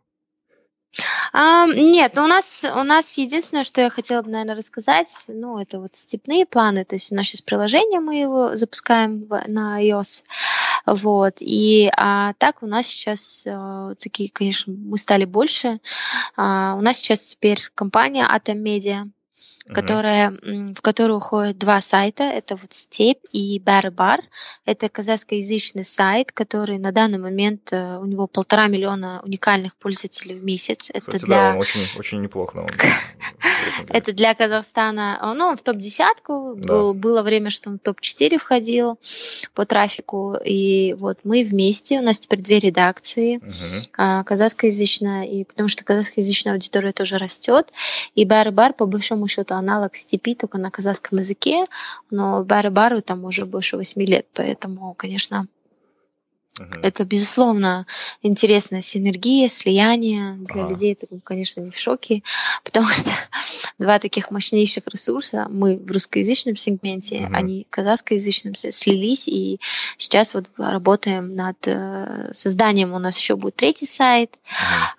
А, нет, но у нас, у нас единственное, что я хотела бы, наверное, рассказать, ну, это вот степные планы, то есть у нас сейчас приложение, мы его запускаем в, на iOS, вот, и а, так у нас сейчас а, такие, конечно, мы стали больше, а, у нас сейчас теперь компания Atom Media, которая, в которую уходят два сайта. Это вот Степь и Бар-Бар. Это казахскоязычный сайт, который на данный момент э, у него полтора миллиона уникальных пользователей в месяц. Кстати, это для... да, очень, очень неплохо. [LAUGHS] Это для Казахстана, ну, в топ-десятку. Да. Было время, что он в топ-4 входил по трафику. И вот мы вместе, у нас теперь две редакции, угу. казахскоязычная, и потому что казахскоязычная аудитория тоже растет. И Бар-Бар, по большому счету, аналог степи, только на казахском языке, но Бары-Бару там уже больше восьми лет, поэтому, конечно, Угу. Это, безусловно, интересная синергия, слияние. Для ага. людей это, конечно, не в шоке, [LAUGHS] потому что два таких мощнейших ресурса, мы в русскоязычном сегменте, угу. они в казахскоязычном слились, и сейчас вот работаем над э, созданием, у нас еще будет третий сайт,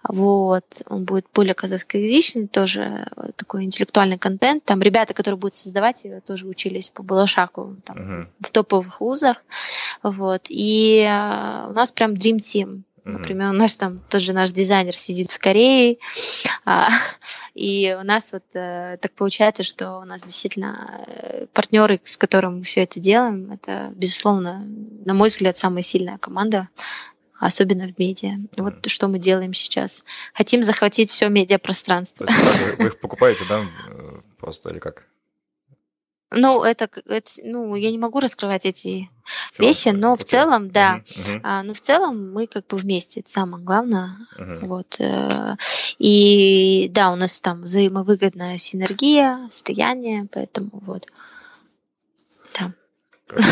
угу. вот, он будет более казахскоязычный, тоже такой интеллектуальный контент. Там ребята, которые будут создавать его, тоже учились по Балашаку там, угу. в топовых вузах, вот, и э, у нас прям Dream Team. Например, у нас там тот же наш дизайнер сидит в Корее, а, [LAUGHS] и у нас вот э, так получается, что у нас действительно э, партнеры, с которыми мы все это делаем, это, безусловно, на мой взгляд, самая сильная команда, особенно в медиа. Вот mm. что мы делаем сейчас. Хотим захватить все медиапространство. Вы, вы [LAUGHS] их покупаете, да, э, просто или как? Ну, это, это, ну, я не могу раскрывать эти вещи, но в целом, да. Uh-huh. А, ну, в целом мы как бы вместе, это самое главное. Uh-huh. Вот. Э, и да, у нас там взаимовыгодная синергия, слияние, поэтому вот. Да. [LAUGHS]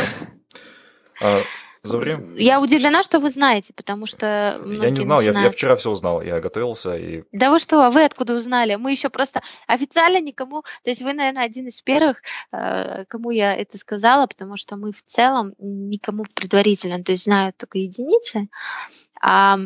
А, Заври? Я удивлена, что вы знаете, потому что... Я не знал, начинают... я, я вчера все узнал, я готовился и... Да вы что, а вы откуда узнали? Мы еще просто официально никому... То есть вы, наверное, один из первых, э, кому я это сказала, потому что мы в целом никому предварительно, то есть знают только единицы, а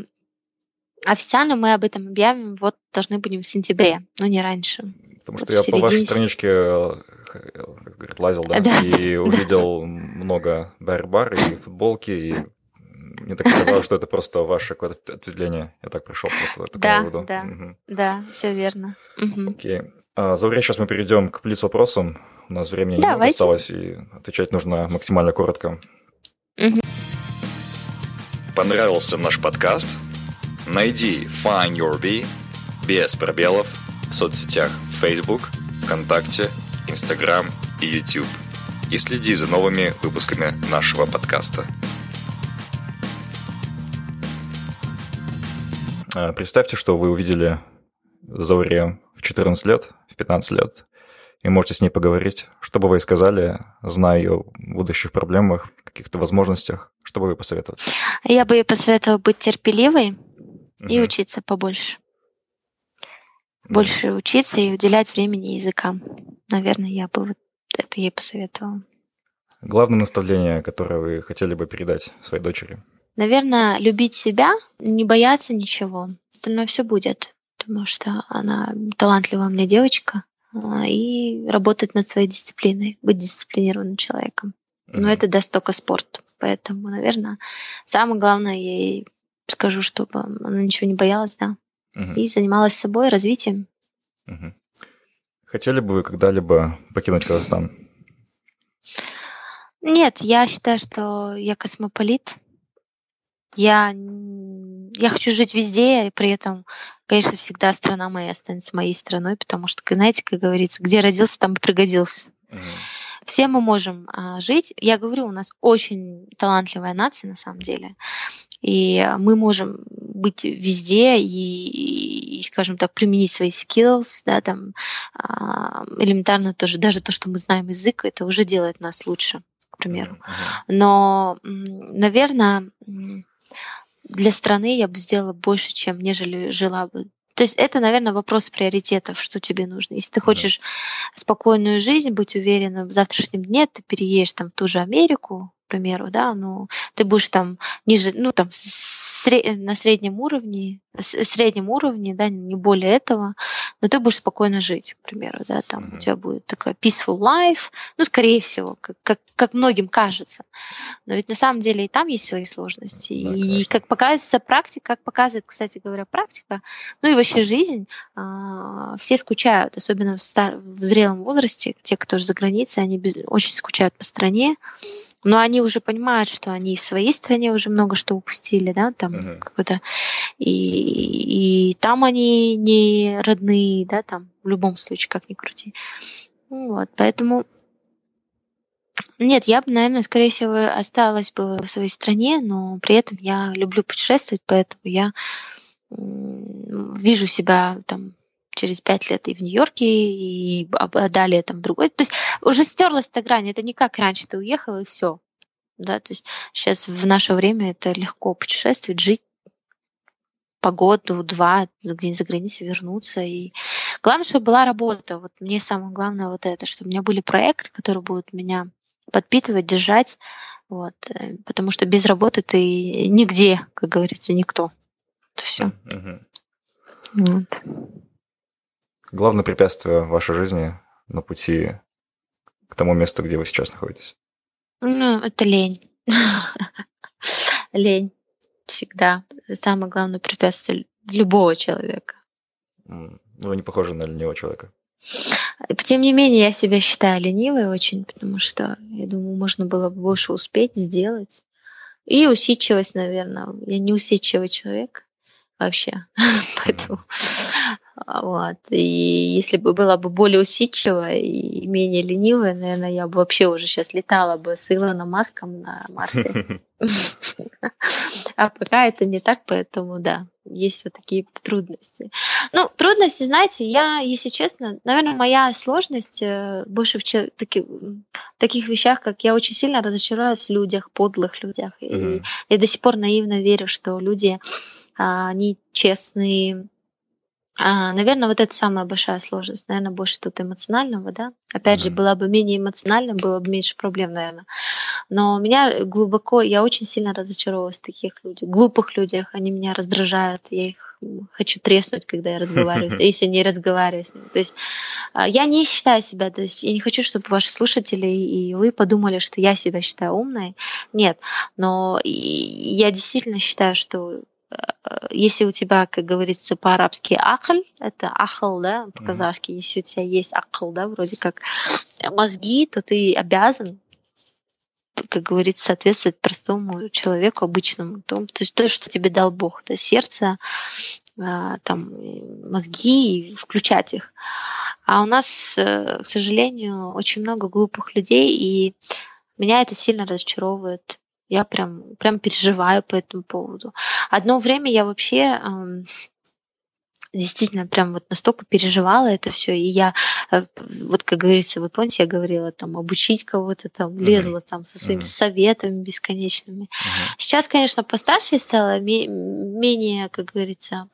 официально мы об этом объявим, вот должны будем в сентябре, но не раньше. Потому что вот я по вашей страничке э, как говорят, лазил, да, да. и [LAUGHS] увидел да. много бар-бар и футболки, и мне так показалось, что это просто ваше какое-то ответвление. Я так пришел просто к да, выводу. Да, угу. да, все верно. Угу. Окей. А, за время сейчас мы перейдем к плиц вопросам. У нас времени не осталось, и отвечать нужно максимально коротко. Угу. Понравился наш подкаст? Найди Find Your Bee без пробелов в соцсетях Facebook, ВКонтакте, Instagram и YouTube. И следи за новыми выпусками нашего подкаста. А, представьте, что вы увидели Зауре в 14 лет, в 15 лет, и можете с ней поговорить. Что бы вы сказали, зная ее будущих проблемах, каких-то возможностях, что бы вы посоветовали? Я бы ей посоветовала быть терпеливой угу. и учиться побольше. Больше учиться и уделять времени языкам наверное, я бы вот это ей посоветовала. Главное наставление, которое вы хотели бы передать своей дочери? Наверное, любить себя, не бояться ничего. Остальное все будет, потому что она талантливая у меня девочка, а, и работать над своей дисциплиной, быть дисциплинированным человеком. Но mm-hmm. это даст только спорт. Поэтому, наверное, самое главное, ей скажу, чтобы она ничего не боялась, да, mm-hmm. и занималась собой, развитием. Mm-hmm. Хотели бы вы когда-либо покинуть Казахстан? Нет, я считаю, что я космополит. Я, я хочу жить везде, и при этом, конечно, всегда страна моя останется моей страной, потому что, знаете, как говорится, где родился, там и пригодился. Угу. Все мы можем а, жить. Я говорю, у нас очень талантливая нация на самом деле. И мы можем быть везде и, и скажем так, применить свои skills, да, там а, элементарно тоже, даже то, что мы знаем язык, это уже делает нас лучше, к примеру. Но, наверное, для страны я бы сделала больше, чем нежели жила бы то есть это, наверное, вопрос приоритетов, что тебе нужно. Если ты хочешь спокойную жизнь, быть уверенным в завтрашнем дне, ты переедешь там в ту же Америку, примеру, да, ну, ты будешь там ниже, ну, там, на среднем уровне, среднем уровне, да, не более этого, но ты будешь спокойно жить, к примеру, да, там mm-hmm. у тебя будет такая peaceful life, ну, скорее всего, как, как, как многим кажется. Но ведь на самом деле и там есть свои сложности. Да, и конечно. как показывается практика, как показывает, кстати говоря, практика, ну и вообще жизнь, а, все скучают, особенно в, стар- в зрелом возрасте, те, кто же за границей, они без- очень скучают по стране, но они уже понимают, что они в своей стране уже много что упустили, да, там uh-huh. какой-то, и, и там они не родные, да, там в любом случае, как ни крути. Вот, поэтому нет, я бы, наверное, скорее всего, осталась бы в своей стране, но при этом я люблю путешествовать, поэтому я вижу себя там через пять лет и в Нью-Йорке, и далее там другой. То есть уже стерлась эта грань. Это не как раньше ты уехал и все. Да, то есть сейчас в наше время это легко путешествовать, жить по году, два, где-нибудь за границей вернуться. И главное, чтобы была работа. Вот мне самое главное вот это, чтобы у меня были проекты, которые будут меня подпитывать, держать. Вот. Э, потому что без работы ты нигде, как говорится, никто. Это все. Угу. Вот. Главное препятствие в вашей жизни на пути к тому месту, где вы сейчас находитесь? Ну, это лень. Лень всегда. Самое главное препятствие любого человека. Ну, вы не похожи на ленивого человека. Тем не менее, я себя считаю ленивой очень, потому что, я думаю, можно было бы больше успеть сделать. И усидчивость, наверное. Я не усидчивый человек вообще. [LAUGHS] Поэтому вот. И если бы была бы более усидчивая и менее ленивая, наверное, я бы вообще уже сейчас летала бы с Илоном Маском на Марсе. [LAUGHS] А пока это не так, поэтому да, есть вот такие трудности. Ну, трудности, знаете, я, если честно, наверное, моя сложность э, больше в таких, таких вещах, как я очень сильно разочаровалась в людях, подлых людях. И я до сих пор наивно верю, что люди, а, они честные, а, наверное, вот это самая большая сложность. Наверное, больше тут эмоционального, да. Опять mm-hmm. же, была бы менее эмоциональна, было бы меньше проблем, наверное. Но меня глубоко, я очень сильно разочаровалась в таких людях, глупых людях. Они меня раздражают, я их хочу треснуть, когда я разговариваю, [LAUGHS] если не разговариваю с ними. То есть а, я не считаю себя, то есть я не хочу, чтобы ваши слушатели и вы подумали, что я себя считаю умной. Нет, но я действительно считаю, что если у тебя, как говорится по-арабски, акль, это ахл, да, по-казахски, mm-hmm. если у тебя есть акл, да, вроде как мозги, то ты обязан как говорится, соответствовать простому человеку, обычному, то, то, то что тебе дал Бог, да, сердце, а, там, мозги, включать их. А у нас, э, к сожалению, очень много глупых людей, и меня это сильно разочаровывает. Я прям, прям переживаю по этому поводу. Одно время я вообще действительно прям вот настолько переживала это все, и я, э, вот как говорится, вы помните, я говорила там обучить кого-то, там лезла mm-hmm. там со своими mm-hmm. советами бесконечными. Mm-hmm. Сейчас, конечно, постарше стала, менее, как говорится,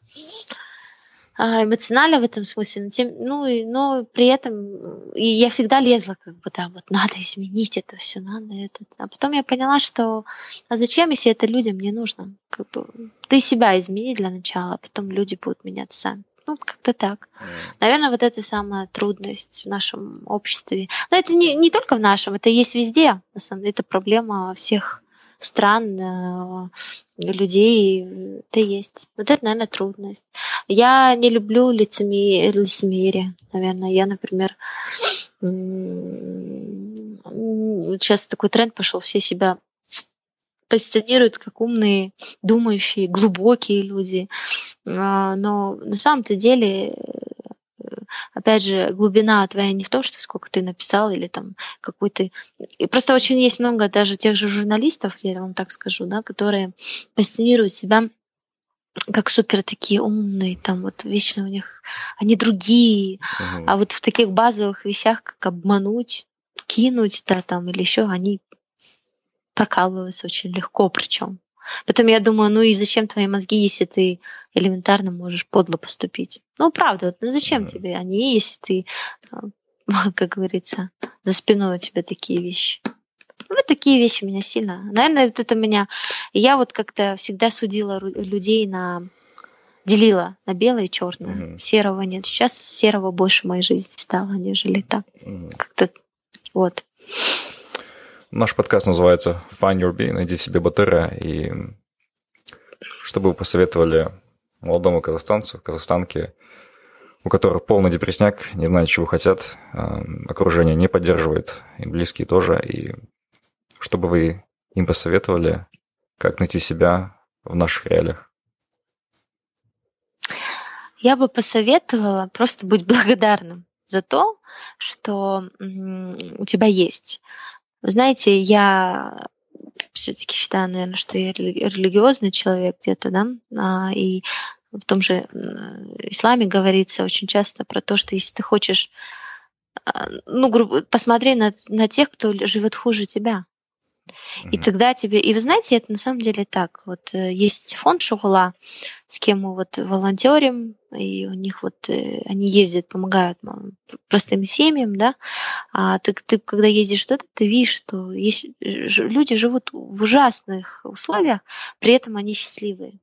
эмоционально в этом смысле, но, тем, ну, и, но при этом и я всегда лезла, как бы, да, вот надо изменить это все, надо это. А потом я поняла, что а зачем, если это людям не нужно? Как бы, ты себя измени для начала, а потом люди будут меняться сами. Ну, как-то так. Наверное, вот это самая трудность в нашем обществе. Но это не, не только в нашем, это есть везде. На самом деле, это проблема всех стран, э, людей, это есть. Вот это, наверное, трудность. Я не люблю лицемерие, наверное. Я, например, сейчас такой тренд пошел, все себя позиционируют как умные, думающие, глубокие люди. А, но на самом-то деле опять же, глубина твоя не в том, что сколько ты написал или там какой ты... И просто очень есть много даже тех же журналистов, я вам так скажу, да, которые позиционируют себя как супер такие умные, там вот вечно у них они другие, угу. а вот в таких базовых вещах, как обмануть, кинуть, да, там или еще, они прокалываются очень легко, причем. Потом я думаю, ну и зачем твои мозги, если ты элементарно можешь подло поступить? Ну, правда, ну зачем mm тебе они, если ты, [LAUGHS] как говорится, за спиной у тебя такие вещи? Вот такие вещи меня сильно. Наверное, вот это меня... Я вот как-то всегда судила людей на делила на белое и черное. Mm-hmm. Серого нет. Сейчас серого больше в моей жизни стало, нежели так. Mm-hmm. Как-то вот. Наш подкаст называется Find Your Bee, найди себе батыра. И что бы вы посоветовали молодому казахстанцу, казахстанке, у которых полный депресняк, не знает, чего хотят, окружение не поддерживает, и близкие тоже. И что бы вы им посоветовали, как найти себя в наших реалиях? Я бы посоветовала просто быть благодарным за то, что у тебя есть. Вы знаете, я все-таки считаю, наверное, что я религиозный человек где-то, да, а, и в том же исламе говорится очень часто про то, что если ты хочешь, а, ну, грубо, посмотри на, на тех, кто живет хуже тебя. И тогда тебе... И вы знаете, это на самом деле так. Вот э, есть фонд Шугула, с кем мы вот волонтерим, и у них вот э, они ездят, помогают простым семьям, да. А ты, ты когда ездишь туда, ты видишь, что есть, люди живут в ужасных условиях, при этом они счастливые.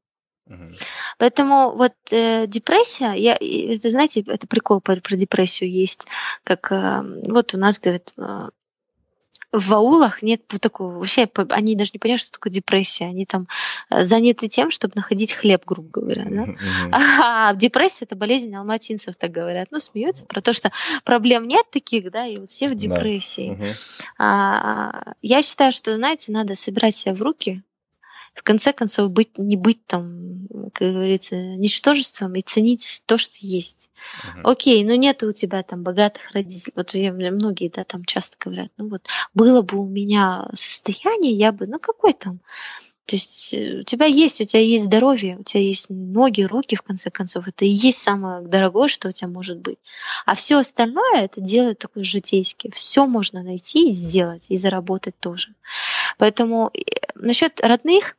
Поэтому вот э, депрессия, я, это, знаете, это прикол про, про депрессию есть, как э, вот у нас говорят, э, в аулах нет такого, вообще они даже не понимают, что такое депрессия. Они там э, заняты тем, чтобы находить хлеб, грубо говоря. Да? А депрессия это болезнь алматинцев, так говорят. Ну, смеются про то, что проблем нет таких, да, и вот все в депрессии. А, я считаю, что, знаете, надо собирать себя в руки, в конце концов быть, не быть там, как говорится, ничтожеством и ценить то, что есть. Uh-huh. Окей, ну нет у тебя там богатых родителей. Вот я, многие, да, там часто говорят, ну вот было бы у меня состояние, я бы, ну какой там, то есть э, у тебя есть, у тебя есть здоровье, у тебя есть ноги, руки, в конце концов. Это и есть самое дорогое, что у тебя может быть. А все остальное это делает такой житейский. Все можно найти и сделать, и заработать тоже. Поэтому э, насчет родных,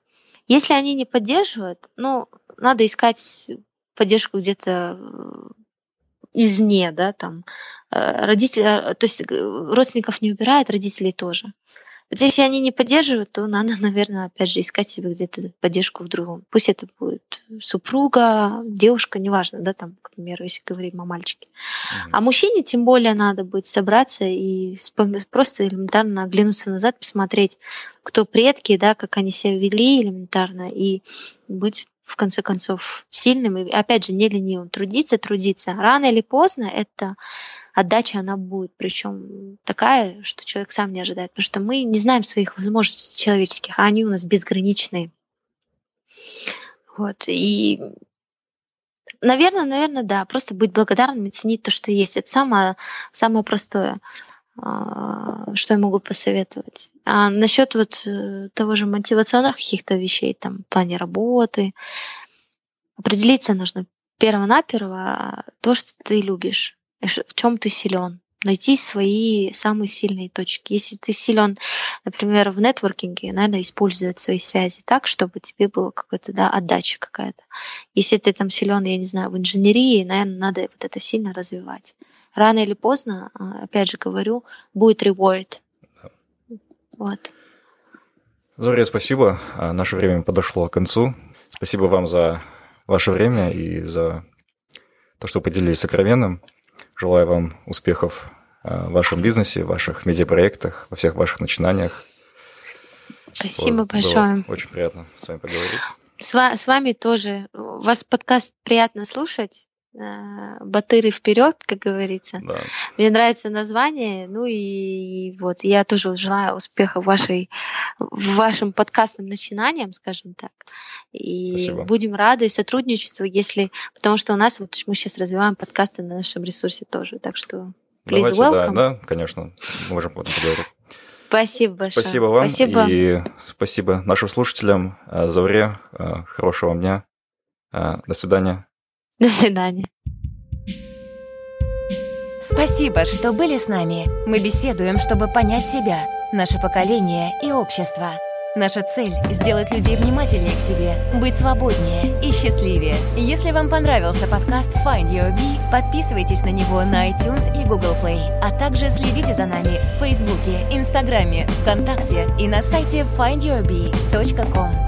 если они не поддерживают, ну, надо искать поддержку где-то э, извне, да, там, э, родители, э, то есть родственников не убирают, родителей тоже. Вот если они не поддерживают, то надо, [LAUGHS] наверное, опять же искать себе где-то поддержку в другом. Пусть это будет супруга, девушка, неважно, да, там, к примеру, если говорим о мальчике. Mm-hmm. А мужчине тем более надо будет собраться и просто элементарно оглянуться назад, посмотреть, кто предки, да, как они себя вели элементарно, и быть в конце концов сильным и опять же не ленивым, трудиться, трудиться. Рано или поздно это отдача она будет, причем такая, что человек сам не ожидает, потому что мы не знаем своих возможностей человеческих, а они у нас безграничные. Вот, и Наверное, наверное, да. Просто быть благодарным и ценить то, что есть. Это самое, самое простое, а, что я могу посоветовать. А насчет вот э, того же мотивационных каких-то вещей, там, в плане работы, определиться нужно перво-наперво то, что ты любишь в чем ты силен, найти свои самые сильные точки. Если ты силен, например, в нетворкинге, надо использовать свои связи так, чтобы тебе было какая-то да, отдача какая-то. Если ты там силен, я не знаю, в инженерии, наверное, надо вот это сильно развивать. Рано или поздно, а, опять же говорю, будет reward. Вот. Зоря, спасибо. А, наше время подошло к концу. Спасибо вам за ваше время и за то, что поделились сокровенным. Желаю вам успехов э, в вашем бизнесе, в ваших медиапроектах, во всех ваших начинаниях. Спасибо вот, большое. очень приятно с вами поговорить. С, с вами тоже. Ваш подкаст приятно слушать. Э, Батыры вперед, как говорится. Да. Мне нравится название, ну и, и вот я тоже желаю успеха в вашей в вашим подкастным начинаниям, скажем так. И Спасибо. будем рады сотрудничеству, если, потому что у нас вот мы сейчас развиваем подкасты на нашем ресурсе тоже, так что please Давайте, welcome. Да, да, конечно, можем потом поговорить. Спасибо большое. Спасибо вам спасибо. и спасибо нашим слушателям. Э, Завре, э, хорошего дня. До свидания. [LAUGHS] До свидания. Спасибо, что были с нами. Мы беседуем, чтобы понять себя, наше поколение и общество. Наша цель — сделать людей внимательнее к себе, быть свободнее и счастливее. Если вам понравился подкаст Find Your Bee, подписывайтесь на него на iTunes и Google Play, а также следите за нами в Фейсбуке, Инстаграме, ВКонтакте и на сайте findyourbee.com.